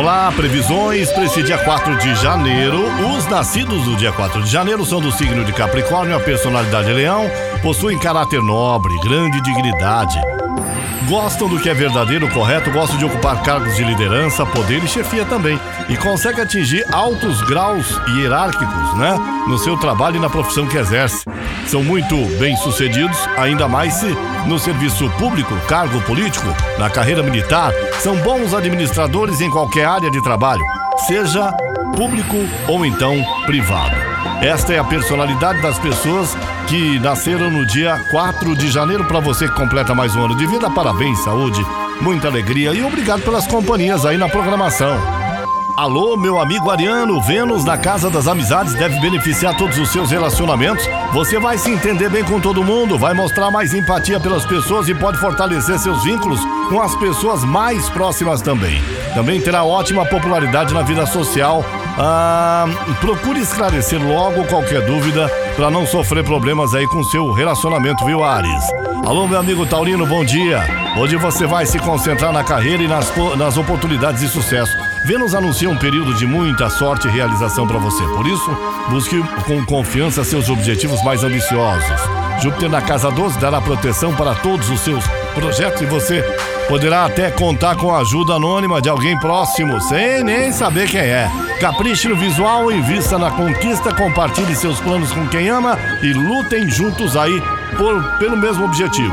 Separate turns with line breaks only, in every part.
Vamos lá, previsões para esse dia 4 de janeiro. Os nascidos do dia 4 de janeiro são do signo de Capricórnio, a personalidade é leão, possuem caráter nobre, grande dignidade. Gostam do que é verdadeiro, correto, gostam de ocupar cargos de liderança, poder e chefia também. E conseguem atingir altos graus hierárquicos, né? No seu trabalho e na profissão que exerce. São muito bem-sucedidos, ainda mais se no serviço público, cargo político, na carreira militar. São bons administradores em qualquer área de trabalho, seja público ou então privado. Esta é a personalidade das pessoas que nasceram no dia 4 de janeiro. Para você que completa mais um ano de vida, parabéns, saúde, muita alegria e obrigado pelas companhias aí na programação. Alô, meu amigo Ariano, Vênus na Casa das Amizades deve beneficiar todos os seus relacionamentos. Você vai se entender bem com todo mundo, vai mostrar mais empatia pelas pessoas e pode fortalecer seus vínculos com as pessoas mais próximas também. Também terá ótima popularidade na vida social. Ah, procure esclarecer logo qualquer dúvida para não sofrer problemas aí com seu relacionamento, viu, Ares? Alô, meu amigo Taurino, bom dia. Hoje você vai se concentrar na carreira e nas, nas oportunidades de sucesso. Vênus anuncia um período de muita sorte e realização para você. Por isso, busque com confiança seus objetivos mais ambiciosos. Júpiter na casa 12 dará proteção para todos os seus projetos e você poderá até contar com a ajuda anônima de alguém próximo, sem nem saber quem é. Capriche no visual, invista na conquista, compartilhe seus planos com quem ama e lutem juntos aí por, pelo mesmo objetivo.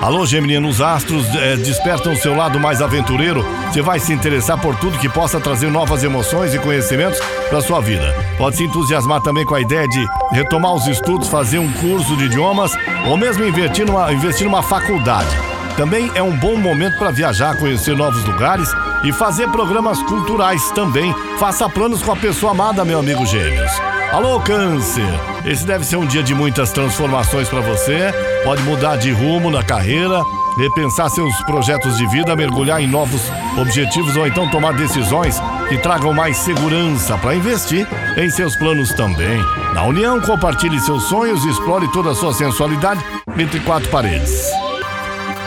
Alô, Geminiano, os astros é, despertam o seu lado mais aventureiro. Você vai se interessar por tudo que possa trazer novas emoções e conhecimentos para sua vida. Pode se entusiasmar também com a ideia de retomar os estudos, fazer um curso de idiomas ou mesmo investir numa, investir numa faculdade. Também é um bom momento para viajar, conhecer novos lugares e fazer programas culturais também. Faça planos com a pessoa amada, meu amigo Gêmeos. Alô, Câncer! Esse deve ser um dia de muitas transformações para você. Pode mudar de rumo na carreira, repensar seus projetos de vida, mergulhar em novos objetivos ou então tomar decisões que tragam mais segurança para investir em seus planos também. Na união, compartilhe seus sonhos e explore toda a sua sensualidade entre quatro paredes.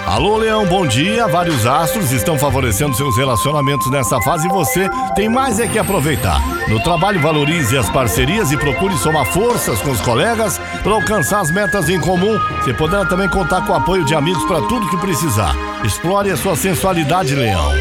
Alô, Leão, bom dia. Vários astros estão favorecendo seus relacionamentos nessa fase e você tem mais é que aproveitar. No trabalho, valorize as parcerias e procure somar forças com os colegas para alcançar as metas em comum. Você poderá também contar com o apoio de amigos para tudo que precisar. Explore a sua sensualidade, Leão.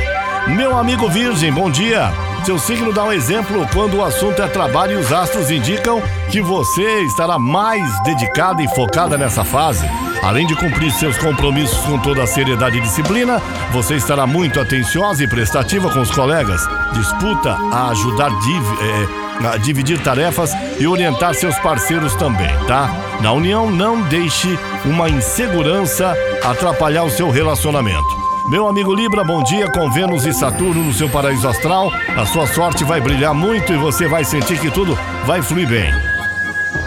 Meu amigo Virgem, bom dia. Seu signo dá um exemplo quando o assunto é trabalho e os astros indicam que você estará mais dedicada e focada nessa fase. Além de cumprir seus compromissos com toda a seriedade e disciplina, você estará muito atenciosa e prestativa com os colegas. Disputa a ajudar é, a dividir tarefas e orientar seus parceiros também, tá? Na união, não deixe uma insegurança atrapalhar o seu relacionamento. Meu amigo Libra, bom dia com Vênus e Saturno no seu paraíso astral. A sua sorte vai brilhar muito e você vai sentir que tudo vai fluir bem.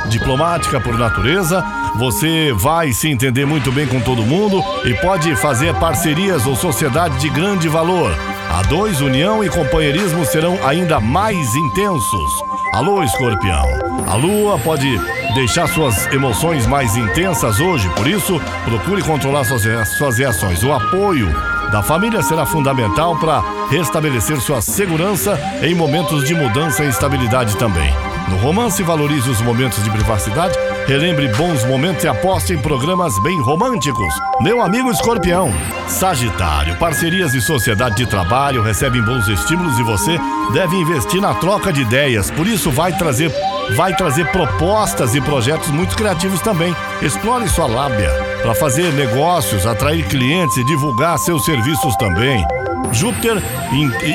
Diplomática por natureza, você vai se entender muito bem com todo mundo e pode fazer parcerias ou sociedade de grande valor. A dois, união e companheirismo serão ainda mais intensos. Alô, escorpião. A lua pode deixar suas emoções mais intensas hoje, por isso, procure controlar suas, suas reações. O apoio da família será fundamental para restabelecer sua segurança em momentos de mudança e instabilidade também. No romance, valorize os momentos de privacidade Relembre bons momentos e aposte em programas bem românticos. Meu amigo escorpião. Sagitário, parcerias e sociedade de trabalho recebem bons estímulos e você deve investir na troca de ideias. Por isso vai trazer vai trazer propostas e projetos muito criativos também. Explore sua lábia para fazer negócios, atrair clientes e divulgar seus serviços também. Júpiter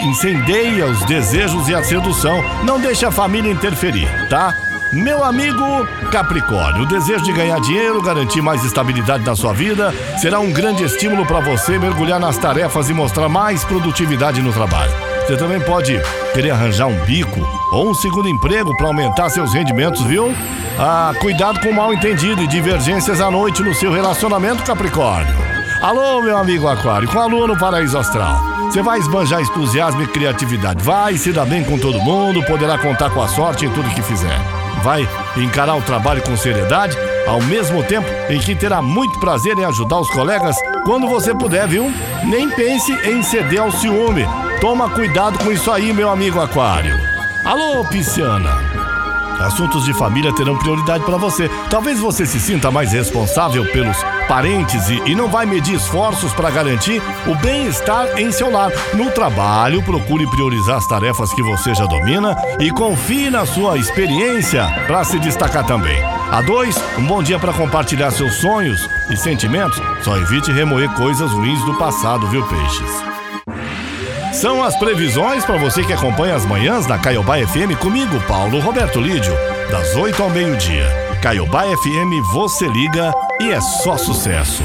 incendeia os desejos e a sedução. Não deixe a família interferir, tá? Meu amigo Capricórnio, o desejo de ganhar dinheiro, garantir mais estabilidade na sua vida, será um grande estímulo para você mergulhar nas tarefas e mostrar mais produtividade no trabalho. Você também pode querer arranjar um bico ou um segundo emprego para aumentar seus rendimentos, viu? Ah, cuidado com mal entendido e divergências à noite no seu relacionamento, Capricórnio. Alô, meu amigo Aquário, com a lua no paraíso astral. Você vai esbanjar entusiasmo e criatividade. Vai se dar bem com todo mundo, poderá contar com a sorte em tudo que fizer vai encarar o trabalho com seriedade, ao mesmo tempo em que terá muito prazer em ajudar os colegas quando você puder, viu? Nem pense em ceder ao ciúme. Toma cuidado com isso aí, meu amigo Aquário. Alô, Pisciana. Assuntos de família terão prioridade para você. Talvez você se sinta mais responsável pelos parentes e, não vai medir esforços para garantir o bem-estar em seu lar. No trabalho, procure priorizar as tarefas que você já domina e confie na sua experiência para se destacar também. A dois, um bom dia para compartilhar seus sonhos e sentimentos. Só evite remoer coisas ruins do passado, viu, peixes? São as previsões para você que acompanha as manhãs da Caiobá FM comigo, Paulo Roberto Lídio, das 8 ao meio-dia. Caiobá FM, você liga e é só sucesso.